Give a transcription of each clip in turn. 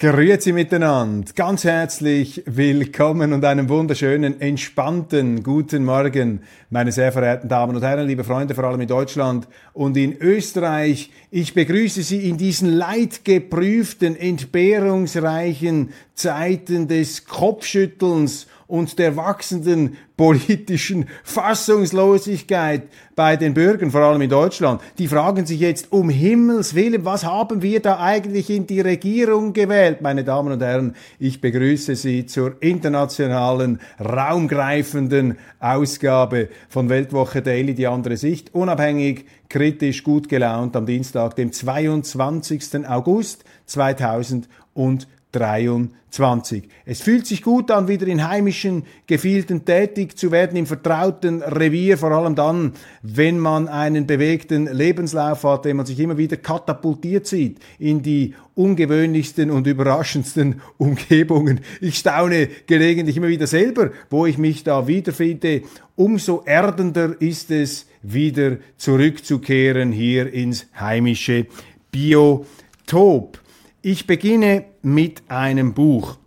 Grüezi miteinander, ganz herzlich willkommen und einen wunderschönen, entspannten guten Morgen, meine sehr verehrten Damen und Herren, liebe Freunde, vor allem in Deutschland und in Österreich. Ich begrüße Sie in diesen leidgeprüften, entbehrungsreichen Zeiten des Kopfschüttelns und der wachsenden politischen Fassungslosigkeit bei den Bürgern, vor allem in Deutschland. Die fragen sich jetzt um Himmels Willen, was haben wir da eigentlich in die Regierung gewählt? Meine Damen und Herren, ich begrüße Sie zur internationalen, raumgreifenden Ausgabe von Weltwoche Daily, die andere Sicht, unabhängig, kritisch, gut gelaunt am Dienstag, dem 22. August 2020. 23. Es fühlt sich gut an, wieder in heimischen Gefilden tätig zu werden, im vertrauten Revier, vor allem dann, wenn man einen bewegten Lebenslauf hat, den man sich immer wieder katapultiert sieht in die ungewöhnlichsten und überraschendsten Umgebungen. Ich staune gelegentlich immer wieder selber, wo ich mich da wiederfinde. Umso erdender ist es, wieder zurückzukehren hier ins heimische Biotop. Ich beginne mit einem Buch.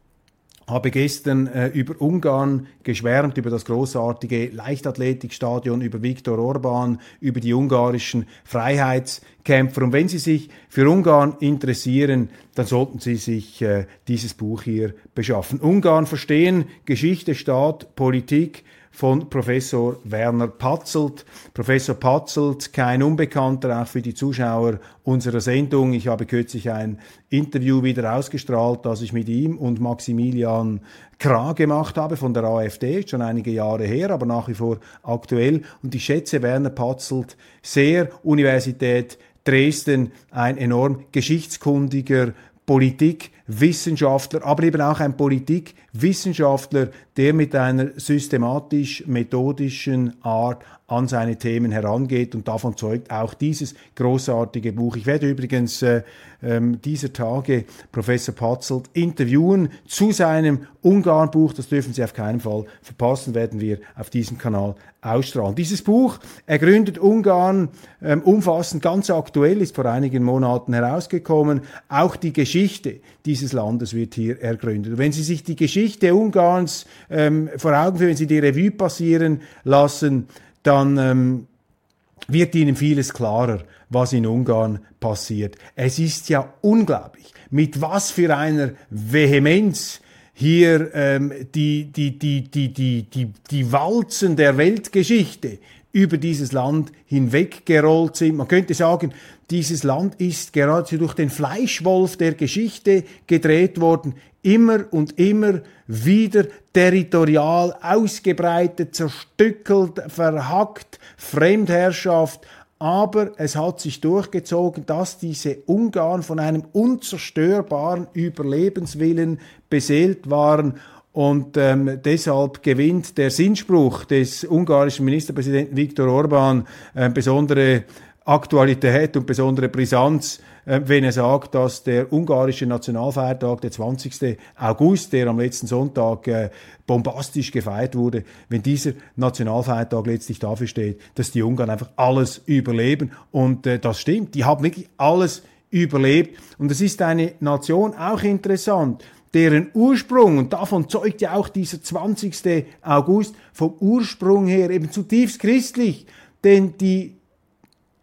Habe gestern äh, über Ungarn geschwärmt, über das großartige Leichtathletikstadion, über Viktor Orban, über die ungarischen Freiheitskämpfer. Und wenn Sie sich für Ungarn interessieren, dann sollten Sie sich äh, dieses Buch hier beschaffen. Ungarn verstehen, Geschichte, Staat, Politik von Professor Werner Patzelt. Professor Patzelt, kein Unbekannter, auch für die Zuschauer unserer Sendung. Ich habe kürzlich ein Interview wieder ausgestrahlt, das ich mit ihm und Maximilian Krah gemacht habe von der AfD, schon einige Jahre her, aber nach wie vor aktuell. Und ich schätze Werner Patzelt sehr, Universität Dresden, ein enorm geschichtskundiger Politikwissenschaftler, aber eben auch ein Politikwissenschaftler, der mit einer systematisch-methodischen Art an seine Themen herangeht und davon zeugt auch dieses großartige Buch. Ich werde übrigens äh, ähm, dieser Tage Professor Patzelt interviewen zu seinem Ungarn-Buch. Das dürfen Sie auf keinen Fall verpassen, werden wir auf diesem Kanal ausstrahlen. Dieses Buch, er gründet Ungarn ähm, umfassend, ganz aktuell, ist vor einigen Monaten herausgekommen. Auch die Geschichte dieses Landes wird hier ergründet. wenn Sie sich die Geschichte Ungarns ähm, vor Augen führen, wenn Sie die Revue passieren lassen, dann ähm, wird Ihnen vieles klarer, was in Ungarn passiert. Es ist ja unglaublich, mit was für einer Vehemenz hier ähm, die, die, die, die, die, die, die Walzen der Weltgeschichte über dieses Land hinweggerollt sind. Man könnte sagen, dieses Land ist geradezu durch den Fleischwolf der Geschichte gedreht worden, immer und immer wieder territorial ausgebreitet, zerstückelt, verhackt, Fremdherrschaft, aber es hat sich durchgezogen, dass diese Ungarn von einem unzerstörbaren Überlebenswillen beseelt waren und ähm, deshalb gewinnt der Sinnspruch des ungarischen Ministerpräsidenten Viktor Orban äh, besondere Aktualität und besondere Brisanz, äh, wenn er sagt, dass der ungarische Nationalfeiertag, der 20. August, der am letzten Sonntag äh, bombastisch gefeiert wurde, wenn dieser Nationalfeiertag letztlich dafür steht, dass die Ungarn einfach alles überleben. Und äh, das stimmt, die haben wirklich alles überlebt. Und es ist eine Nation auch interessant, deren Ursprung, und davon zeugt ja auch dieser 20. August, vom Ursprung her eben zutiefst christlich, denn die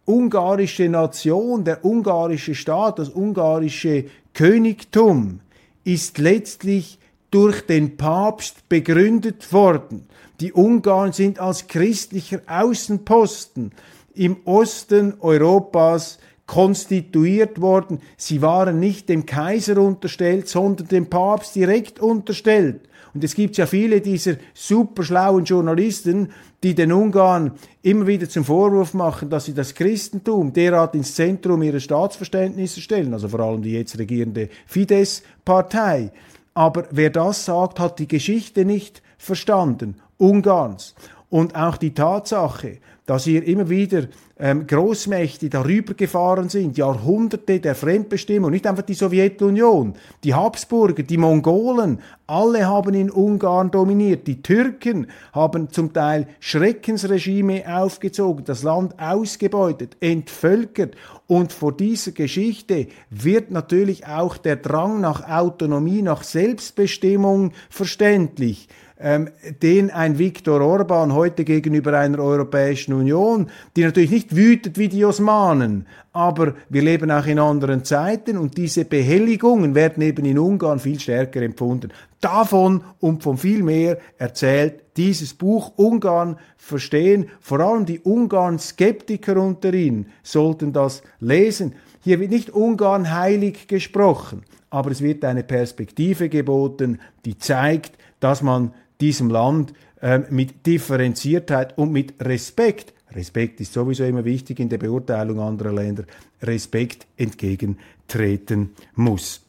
ungarische Nation, der ungarische Staat, das ungarische Königtum ist letztlich durch den Papst begründet worden. Die Ungarn sind als christlicher Außenposten im Osten Europas konstituiert worden. Sie waren nicht dem Kaiser unterstellt, sondern dem Papst direkt unterstellt. Und es gibt ja viele dieser superschlauen Journalisten, die den Ungarn immer wieder zum Vorwurf machen, dass sie das Christentum derart ins Zentrum ihres Staatsverständnisses stellen, also vor allem die jetzt regierende Fidesz-Partei. Aber wer das sagt, hat die Geschichte nicht verstanden, Ungarns. Und auch die Tatsache, dass hier immer wieder ähm, Großmächte darüber gefahren sind, Jahrhunderte der Fremdbestimmung, nicht einfach die Sowjetunion, die Habsburger, die Mongolen, alle haben in Ungarn dominiert. Die Türken haben zum Teil Schreckensregime aufgezogen, das Land ausgebeutet, entvölkert. Und vor dieser Geschichte wird natürlich auch der Drang nach Autonomie, nach Selbstbestimmung verständlich ähm, den ein Viktor Orban heute gegenüber einer Europäischen Union, die natürlich nicht wütet wie die Osmanen, aber wir leben auch in anderen Zeiten und diese Behelligungen werden eben in Ungarn viel stärker empfunden. Davon und von viel mehr erzählt dieses Buch Ungarn verstehen. Vor allem die Ungarn-Skeptiker unter ihnen sollten das lesen. Hier wird nicht Ungarn heilig gesprochen, aber es wird eine Perspektive geboten, die zeigt, dass man diesem Land äh, mit Differenziertheit und mit Respekt, Respekt ist sowieso immer wichtig in der Beurteilung anderer Länder, Respekt entgegentreten muss.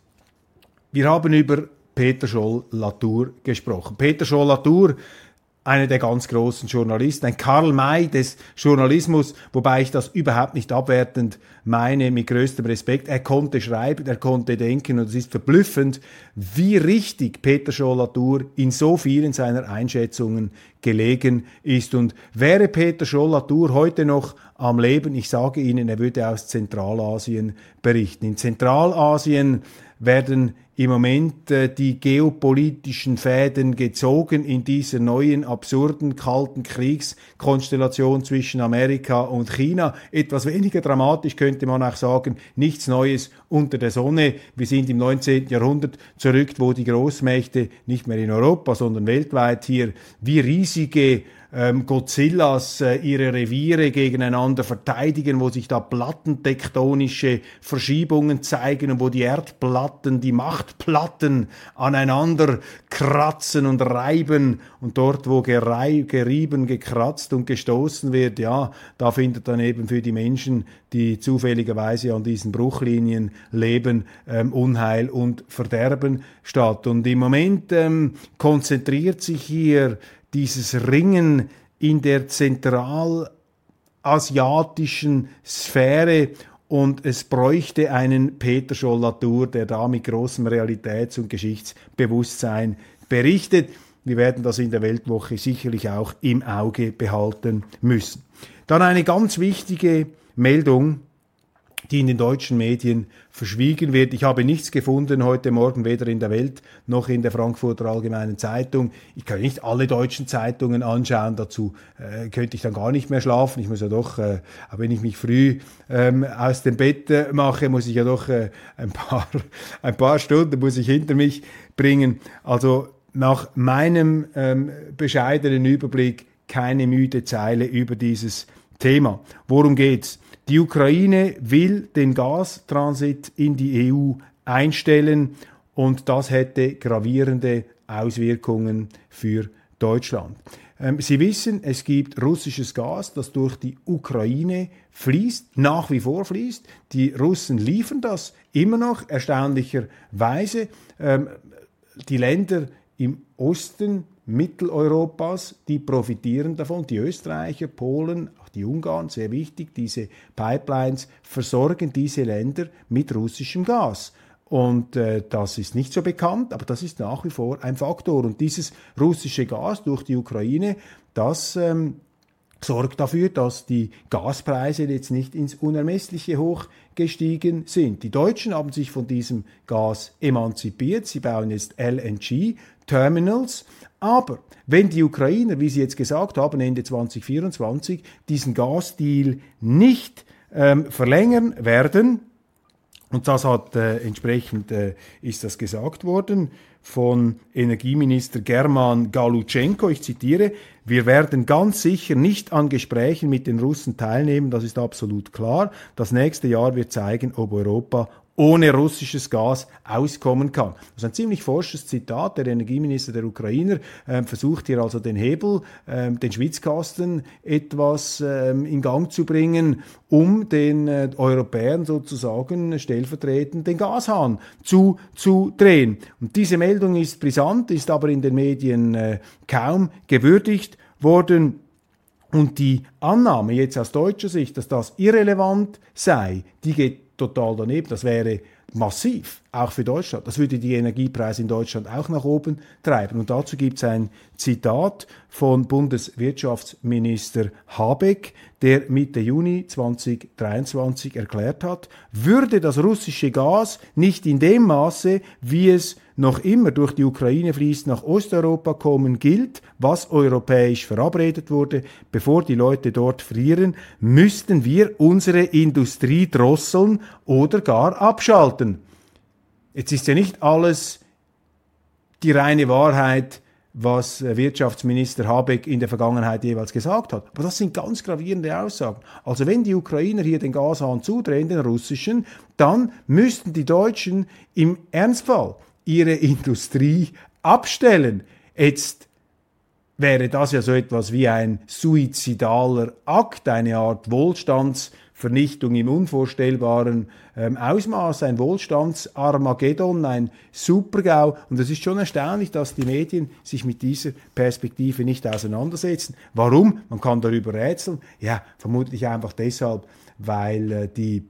Wir haben über Peter Scholl-Latour gesprochen. Peter Scholl-Latour einer der ganz großen Journalisten, ein Karl May des Journalismus, wobei ich das überhaupt nicht abwertend meine, mit größtem Respekt. Er konnte schreiben, er konnte denken und es ist verblüffend, wie richtig Peter Scholl-Latour in so vielen seiner Einschätzungen gelegen ist. Und wäre Peter Scholl-Latour heute noch am Leben, ich sage Ihnen, er würde aus Zentralasien berichten. In Zentralasien werden im Moment äh, die geopolitischen Fäden gezogen in dieser neuen absurden kalten Kriegskonstellation zwischen Amerika und China. Etwas weniger dramatisch könnte man auch sagen, nichts Neues unter der Sonne. Wir sind im 19. Jahrhundert zurück, wo die Großmächte nicht mehr in Europa, sondern weltweit hier wie riesige ähm, Godzillas äh, ihre Reviere gegeneinander verteidigen, wo sich da plattentektonische Verschiebungen zeigen und wo die Erdplatten, die Machtplatten aneinander kratzen und reiben und dort, wo gerieben, gekratzt und gestoßen wird, ja, da findet dann eben für die Menschen, die zufälligerweise an diesen Bruchlinien leben, ähm, Unheil und Verderben statt. Und im Moment ähm, konzentriert sich hier dieses Ringen in der zentralasiatischen Sphäre und es bräuchte einen Peter Scholl-Latour, der da mit großem Realitäts- und Geschichtsbewusstsein berichtet. Wir werden das in der Weltwoche sicherlich auch im Auge behalten müssen. Dann eine ganz wichtige Meldung die in den deutschen Medien verschwiegen wird. Ich habe nichts gefunden heute Morgen, weder in der Welt noch in der Frankfurter Allgemeinen Zeitung. Ich kann nicht alle deutschen Zeitungen anschauen, dazu äh, könnte ich dann gar nicht mehr schlafen. Ich muss ja doch, äh, wenn ich mich früh ähm, aus dem Bett äh, mache, muss ich ja doch äh, ein, paar, ein paar Stunden muss ich hinter mich bringen. Also nach meinem ähm, bescheidenen Überblick keine müde Zeile über dieses Thema. Worum geht's? Die Ukraine will den Gastransit in die EU einstellen und das hätte gravierende Auswirkungen für Deutschland. Ähm, Sie wissen, es gibt russisches Gas, das durch die Ukraine fließt, nach wie vor fließt. Die Russen liefern das immer noch erstaunlicherweise. Ähm, die Länder im Osten Mitteleuropas, die profitieren davon. Die Österreicher, Polen, auch die Ungarn, sehr wichtig, diese Pipelines versorgen diese Länder mit russischem Gas. Und äh, das ist nicht so bekannt, aber das ist nach wie vor ein Faktor. Und dieses russische Gas durch die Ukraine, das ähm, sorgt dafür, dass die Gaspreise jetzt nicht ins Unermessliche hoch gestiegen sind. Die Deutschen haben sich von diesem Gas emanzipiert. Sie bauen jetzt LNG-Terminals. Aber wenn die Ukrainer, wie Sie jetzt gesagt haben, Ende 2024 diesen Gasdeal nicht ähm, verlängern werden, und das hat äh, entsprechend äh, ist das gesagt worden von Energieminister German Galutschenko. Ich zitiere, wir werden ganz sicher nicht an Gesprächen mit den Russen teilnehmen, das ist absolut klar. Das nächste Jahr wird zeigen, ob Europa ohne russisches Gas auskommen kann. Das ist ein ziemlich forsches Zitat. Der Energieminister der Ukrainer äh, versucht hier also den Hebel, äh, den Schwitzkasten etwas äh, in Gang zu bringen, um den äh, Europäern sozusagen stellvertretend den Gashahn zuzudrehen. Und diese Meldung ist brisant, ist aber in den Medien äh, kaum gewürdigt worden. Und die Annahme jetzt aus deutscher Sicht, dass das irrelevant sei, die geht total daneben. Das wäre massiv, auch für Deutschland. Das würde die Energiepreise in Deutschland auch nach oben treiben. Und dazu gibt es ein Zitat von Bundeswirtschaftsminister Habeck, der Mitte Juni 2023 erklärt hat, würde das russische Gas nicht in dem Maße, wie es noch immer durch die Ukraine fließt, nach Osteuropa kommen, gilt, was europäisch verabredet wurde, bevor die Leute dort frieren, müssten wir unsere Industrie drosseln oder gar abschalten. Jetzt ist ja nicht alles die reine Wahrheit, was Wirtschaftsminister Habeck in der Vergangenheit jeweils gesagt hat. Aber das sind ganz gravierende Aussagen. Also wenn die Ukrainer hier den Gashahn zudrehen, den russischen, dann müssten die Deutschen im Ernstfall ihre Industrie abstellen. Jetzt wäre das ja so etwas wie ein suizidaler Akt, eine Art Wohlstandsvernichtung im unvorstellbaren ähm, Ausmaß, ein Wohlstandsarmageddon, ein Supergau. Und es ist schon erstaunlich, dass die Medien sich mit dieser Perspektive nicht auseinandersetzen. Warum? Man kann darüber rätseln. Ja, vermutlich einfach deshalb, weil äh, die,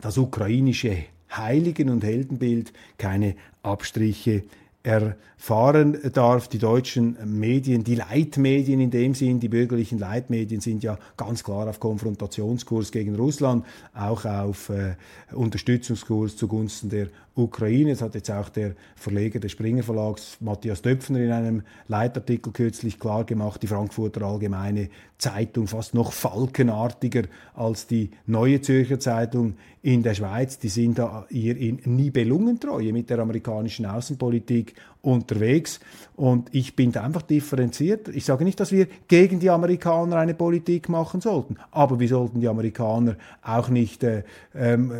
das ukrainische Heiligen- und Heldenbild keine Abstriche erfahren darf. Die deutschen Medien, die Leitmedien in dem Sinn, die bürgerlichen Leitmedien sind ja ganz klar auf Konfrontationskurs gegen Russland, auch auf äh, Unterstützungskurs zugunsten der Ukraine. Das hat jetzt auch der Verleger des Springer Verlags Matthias Döpfner in einem Leitartikel kürzlich klar gemacht. Die Frankfurter Allgemeine Zeitung fast noch falkenartiger als die Neue Zürcher Zeitung in der Schweiz. Die sind da ihr in Nibelungentreue mit der amerikanischen Außenpolitik unterwegs. Und ich bin da einfach differenziert. Ich sage nicht, dass wir gegen die Amerikaner eine Politik machen sollten, aber wir sollten die Amerikaner auch nicht äh, ähm,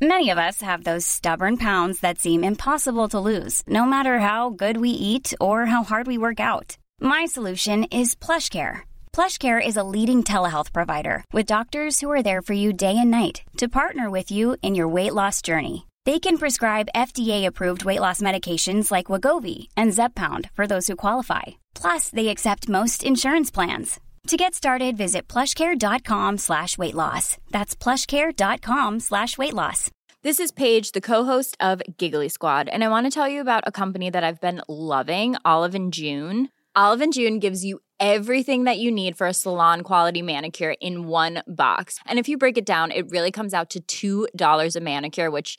Many of us have those stubborn pounds that seem impossible to lose, no matter how good we eat or how hard we work out. My solution is PlushCare. PlushCare is a leading telehealth provider with doctors who are there for you day and night to partner with you in your weight loss journey. They can prescribe FDA-approved weight loss medications like Wagovi and Zepbound for those who qualify. Plus, they accept most insurance plans. To get started, visit plushcare.com slash weight loss. That's plushcare.com slash weight loss. This is Paige, the co-host of Giggly Squad, and I want to tell you about a company that I've been loving, Olive and June. Olive and June gives you everything that you need for a salon quality manicure in one box. And if you break it down, it really comes out to $2 a manicure, which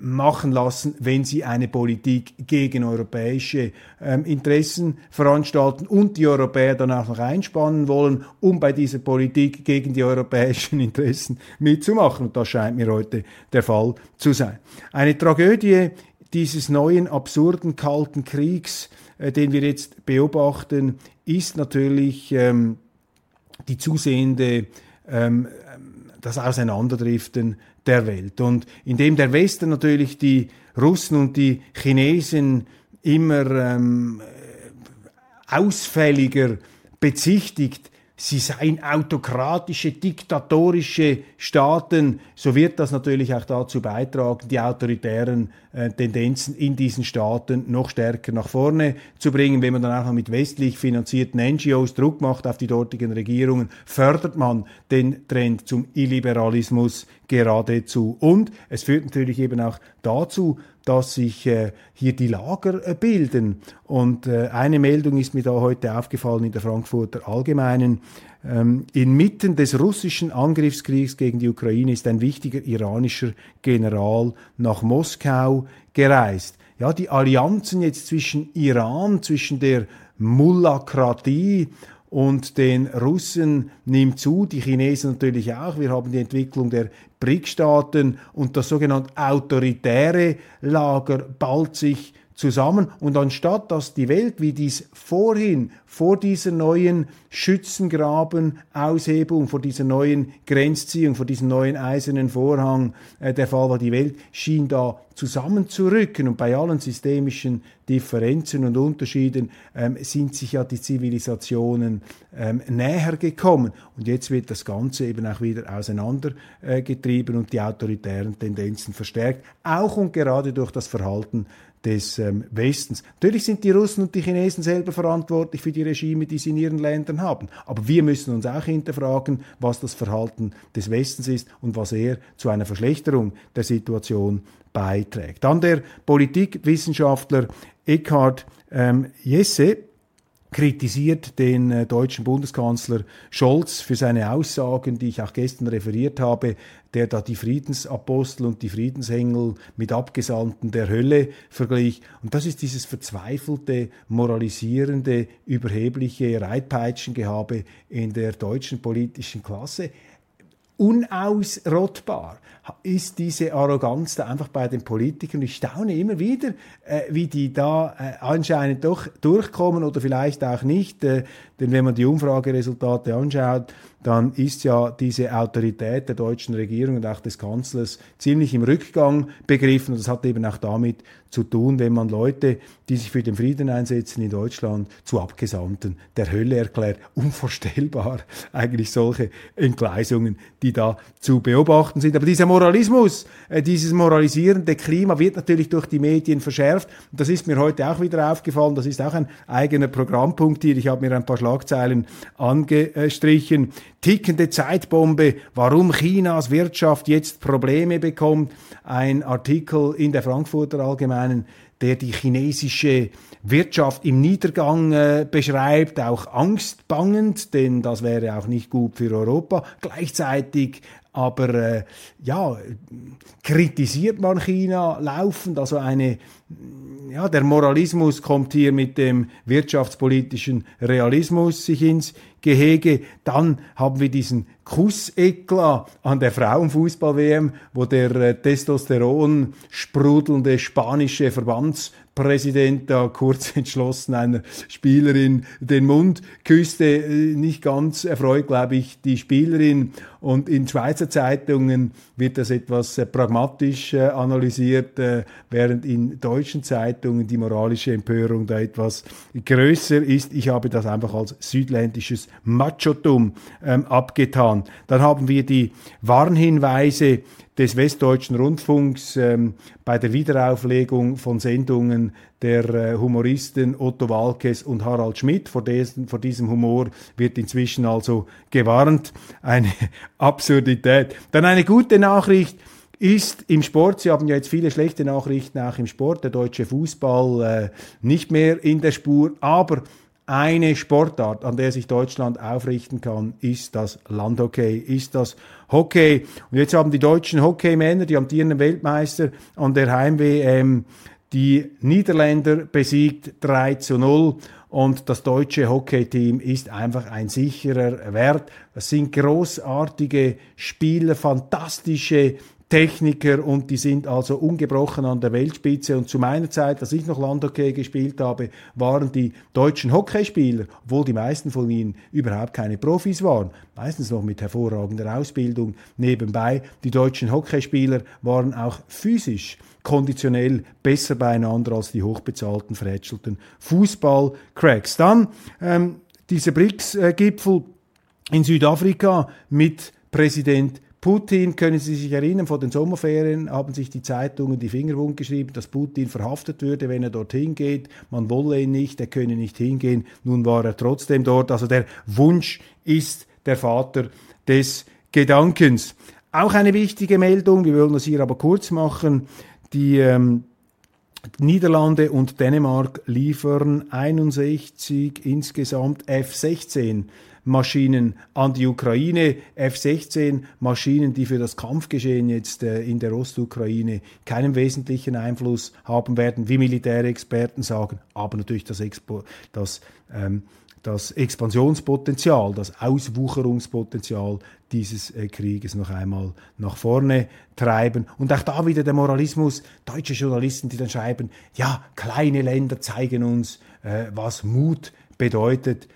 Machen lassen, wenn sie eine Politik gegen europäische ähm, Interessen veranstalten und die Europäer dann auch noch einspannen wollen, um bei dieser Politik gegen die europäischen Interessen mitzumachen. Und das scheint mir heute der Fall zu sein. Eine Tragödie dieses neuen absurden kalten Kriegs, äh, den wir jetzt beobachten, ist natürlich ähm, die zusehende ähm, das Auseinanderdriften der Welt. Und indem der Westen natürlich die Russen und die Chinesen immer ähm, ausfälliger bezichtigt, sie seien autokratische, diktatorische Staaten, so wird das natürlich auch dazu beitragen, die autoritären Tendenzen in diesen Staaten noch stärker nach vorne zu bringen. Wenn man dann auch noch mit westlich finanzierten NGOs Druck macht auf die dortigen Regierungen, fördert man den Trend zum Illiberalismus geradezu. Und es führt natürlich eben auch dazu, dass sich äh, hier die Lager äh, bilden. Und äh, eine Meldung ist mir da heute aufgefallen in der Frankfurter Allgemeinen. Ähm, inmitten des russischen Angriffskriegs gegen die Ukraine ist ein wichtiger iranischer General nach Moskau gereist. Ja, die Allianzen jetzt zwischen Iran, zwischen der Mullakratie und den Russen nimmt zu, die Chinesen natürlich auch. Wir haben die Entwicklung der BRIC-Staaten und das sogenannte autoritäre Lager ballt sich zusammen. Und anstatt dass die Welt, wie dies vorhin vor dieser neuen Schützengraben-Aushebung, vor dieser neuen Grenzziehung, vor diesem neuen eisernen Vorhang äh, der Fall war, die Welt schien da zusammenzurücken und bei allen systemischen Differenzen und Unterschieden ähm, sind sich ja die Zivilisationen ähm, näher gekommen. Und jetzt wird das Ganze eben auch wieder auseinandergetrieben äh, und die autoritären Tendenzen verstärkt, auch und gerade durch das Verhalten des ähm, Westens. Natürlich sind die Russen und die Chinesen selber verantwortlich für die Regime, die sie in ihren Ländern haben. Aber wir müssen uns auch hinterfragen, was das Verhalten des Westens ist und was er zu einer Verschlechterung der Situation beiträgt. Dann der Politikwissenschaftler Eckhard ähm, Jesse, kritisiert den äh, deutschen Bundeskanzler Scholz für seine Aussagen, die ich auch gestern referiert habe, der da die Friedensapostel und die Friedensengel mit Abgesandten der Hölle verglich. Und das ist dieses verzweifelte, moralisierende, überhebliche Reitpeitschengehabe in der deutschen politischen Klasse unausrottbar ist diese Arroganz da einfach bei den Politikern. Ich staune immer wieder, äh, wie die da äh, anscheinend doch durchkommen oder vielleicht auch nicht. Äh, denn wenn man die Umfrageresultate anschaut, dann ist ja diese Autorität der deutschen Regierung und auch des Kanzlers ziemlich im Rückgang begriffen. Und das hat eben auch damit zu tun, wenn man Leute, die sich für den Frieden einsetzen in Deutschland, zu Abgesandten der Hölle erklärt. Unvorstellbar eigentlich solche Entgleisungen, die da zu beobachten sind. Aber dieser Moralismus, äh, dieses moralisierende Klima wird natürlich durch die Medien verschärft. Das ist mir heute auch wieder aufgefallen. Das ist auch ein eigener Programmpunkt hier. Ich habe mir ein paar Schlagzeilen angestrichen. Tickende Zeitbombe, warum Chinas Wirtschaft jetzt Probleme bekommt. Ein Artikel in der Frankfurter Allgemeinen, der die chinesische Wirtschaft im Niedergang äh, beschreibt, auch angstbangend, denn das wäre auch nicht gut für Europa. Gleichzeitig aber äh, ja, kritisiert man China laufend, also eine ja, der Moralismus kommt hier mit dem wirtschaftspolitischen Realismus sich ins Gehege. Dann haben wir diesen Kussekler an der Frauenfußball-WM, wo der äh, Testosteron sprudelnde spanische Verbandspräsident da kurz entschlossen einer Spielerin den Mund küsste. Äh, nicht ganz erfreut, glaube ich, die Spielerin. Und in Schweizer Zeitungen wird das etwas äh, pragmatisch analysiert, während in deutschen Zeitungen die moralische Empörung da etwas größer ist. Ich habe das einfach als südländisches Machotum ähm, abgetan. Dann haben wir die Warnhinweise des Westdeutschen Rundfunks ähm, bei der Wiederauflegung von Sendungen der äh, Humoristen Otto Walkes und Harald Schmidt. Vor, dessen, vor diesem Humor wird inzwischen also gewarnt. Eine Absurdität. Dann eine gute Nachricht ist im Sport, Sie haben ja jetzt viele schlechte Nachrichten auch im Sport, der deutsche Fußball äh, nicht mehr in der Spur, aber eine Sportart, an der sich Deutschland aufrichten kann, ist das Landhockey, ist das Hockey. Und jetzt haben die deutschen Hockeymänner, die amtierenden Weltmeister an der Heim-WM, die Niederländer besiegt 3 zu 0 und das deutsche Hockeyteam ist einfach ein sicherer Wert. Das sind großartige Spieler, fantastische Techniker und die sind also ungebrochen an der Weltspitze. Und zu meiner Zeit, als ich noch Landhockey gespielt habe, waren die deutschen Hockeyspieler, obwohl die meisten von ihnen überhaupt keine Profis waren, meistens noch mit hervorragender Ausbildung nebenbei, die deutschen Hockeyspieler waren auch physisch konditionell besser beieinander als die hochbezahlten, verhätschelten Fußball-Cracks. Dann ähm, dieser BRICS-Gipfel in Südafrika mit Präsident Putin, können Sie sich erinnern, vor den Sommerferien haben sich die Zeitungen die Finger wund geschrieben, dass Putin verhaftet würde, wenn er dorthin geht. Man wolle ihn nicht, er könne nicht hingehen. Nun war er trotzdem dort. Also der Wunsch ist der Vater des Gedankens. Auch eine wichtige Meldung, wir wollen das hier aber kurz machen. Die ähm, Niederlande und Dänemark liefern 61 insgesamt F-16 Maschinen an die Ukraine, F-16 Maschinen, die für das Kampfgeschehen jetzt äh, in der Ostukraine keinen wesentlichen Einfluss haben werden, wie militäre Experten sagen, aber natürlich das, Expo das ähm, das Expansionspotenzial, das Auswucherungspotenzial dieses äh, Krieges noch einmal nach vorne treiben. Und auch da wieder der Moralismus, deutsche Journalisten, die dann schreiben, ja, kleine Länder zeigen uns, äh, was Mut bedeutet.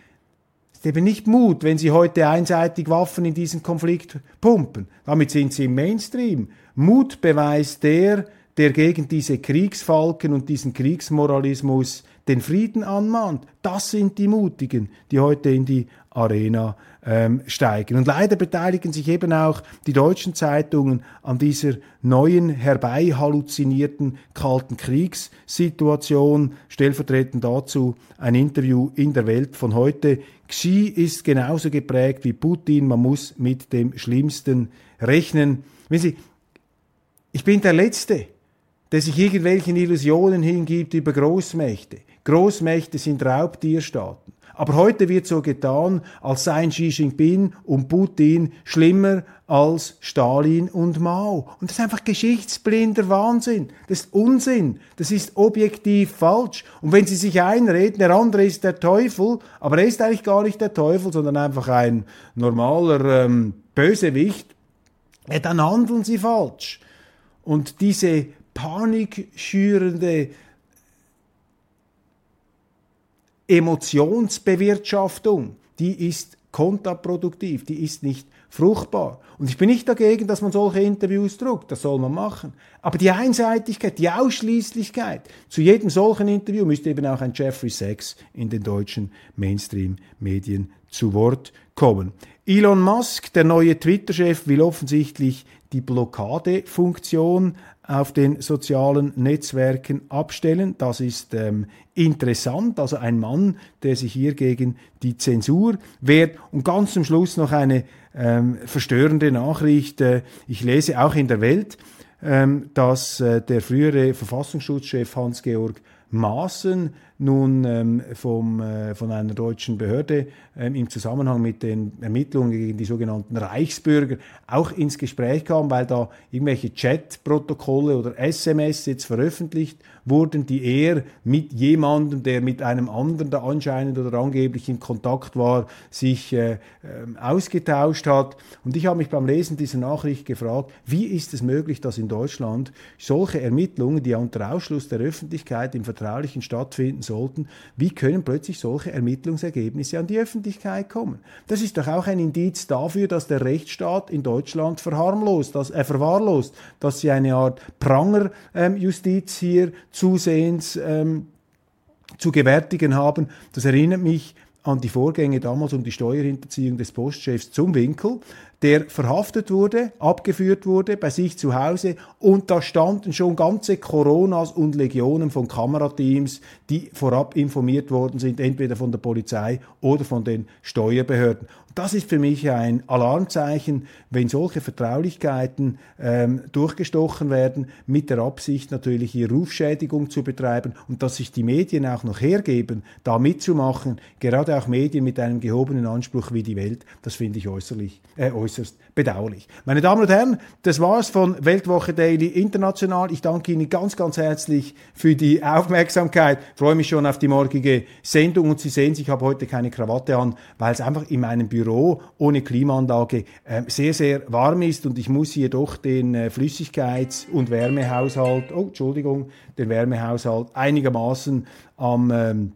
Es ist eben nicht Mut, wenn sie heute einseitig Waffen in diesen Konflikt pumpen. Damit sind sie im Mainstream. Mut beweist der, der gegen diese Kriegsfalken und diesen Kriegsmoralismus den Frieden anmahnt. Das sind die Mutigen, die heute in die Arena ähm, steigen. Und leider beteiligen sich eben auch die deutschen Zeitungen an dieser neuen, herbei halluzinierten kalten Kriegssituation. Stellvertretend dazu ein Interview in der Welt von heute. Xi ist genauso geprägt wie Putin. Man muss mit dem Schlimmsten rechnen. Wenn Sie, ich bin der Letzte, der sich irgendwelchen Illusionen hingibt über Großmächte. Großmächte sind Raubtierstaaten. Aber heute wird so getan, als seien Xi Jinping und Putin schlimmer als Stalin und Mao. Und das ist einfach geschichtsblinder Wahnsinn. Das ist Unsinn. Das ist objektiv falsch. Und wenn Sie sich einreden, der andere ist der Teufel, aber er ist eigentlich gar nicht der Teufel, sondern einfach ein normaler ähm, Bösewicht, ja, dann handeln Sie falsch. Und diese panikschürende Emotionsbewirtschaftung, die ist kontraproduktiv, die ist nicht fruchtbar. Und ich bin nicht dagegen, dass man solche Interviews druckt, das soll man machen. Aber die Einseitigkeit, die Ausschließlichkeit, zu jedem solchen Interview müsste eben auch ein Jeffrey Sachs in den deutschen Mainstream-Medien zu Wort kommen. Elon Musk, der neue Twitter-Chef, will offensichtlich die Blockadefunktion auf den sozialen Netzwerken abstellen. Das ist ähm, interessant. Also ein Mann, der sich hier gegen die Zensur wehrt. Und ganz zum Schluss noch eine ähm, verstörende Nachricht. Äh, ich lese auch in der Welt, ähm, dass äh, der frühere Verfassungsschutzchef Hans-Georg Maaßen nun ähm, vom, äh, von einer deutschen Behörde im Zusammenhang mit den Ermittlungen gegen die sogenannten Reichsbürger auch ins Gespräch kam, weil da irgendwelche Chat-Protokolle oder SMS jetzt veröffentlicht wurden, die er mit jemandem, der mit einem anderen da anscheinend oder angeblich in Kontakt war, sich äh, äh, ausgetauscht hat. Und ich habe mich beim Lesen dieser Nachricht gefragt, wie ist es möglich, dass in Deutschland solche Ermittlungen, die ja unter Ausschluss der Öffentlichkeit im Vertraulichen stattfinden sollten, wie können plötzlich solche Ermittlungsergebnisse an die Öffentlichkeit kommen? Das ist doch auch ein Indiz dafür, dass der Rechtsstaat in Deutschland verharmlost, dass, äh, verwahrlost, dass sie eine Art Prangerjustiz ähm, hier zusehends ähm, zu gewärtigen haben. Das erinnert mich an die Vorgänge damals um die Steuerhinterziehung des Postchefs zum Winkel, der verhaftet wurde, abgeführt wurde bei sich zu Hause und da standen schon ganze Coronas und Legionen von Kamerateams, die vorab informiert worden sind, entweder von der Polizei oder von den Steuerbehörden. Das ist für mich ein Alarmzeichen, wenn solche Vertraulichkeiten ähm, durchgestochen werden, mit der Absicht natürlich hier Rufschädigung zu betreiben und dass sich die Medien auch noch hergeben, da mitzumachen, gerade auch Medien mit einem gehobenen Anspruch wie die Welt, das finde ich äußerlich, äh, äußerst bedauerlich. Meine Damen und Herren, das war's von Weltwoche Daily International. Ich danke Ihnen ganz, ganz herzlich für die Aufmerksamkeit. Ich freue mich schon auf die morgige Sendung und Sie sehen, ich habe heute keine Krawatte an, weil es einfach in meinem Büro ohne Klimaanlage äh, sehr, sehr warm ist und ich muss hier doch den äh, Flüssigkeits- und Wärmehaushalt, oh, Entschuldigung, den Wärmehaushalt einigermaßen am ähm,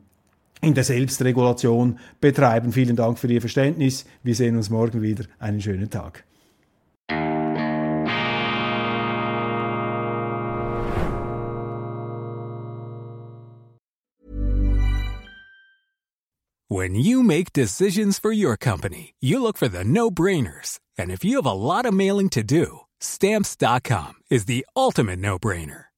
in der Selbstregulation betreiben. Vielen Dank für Ihr Verständnis. Wir sehen uns morgen wieder. Einen schönen Tag. When you make decisions for your company, you look for the no-brainers. And if you have a lot of mailing to do, stamps.com is the ultimate no-brainer.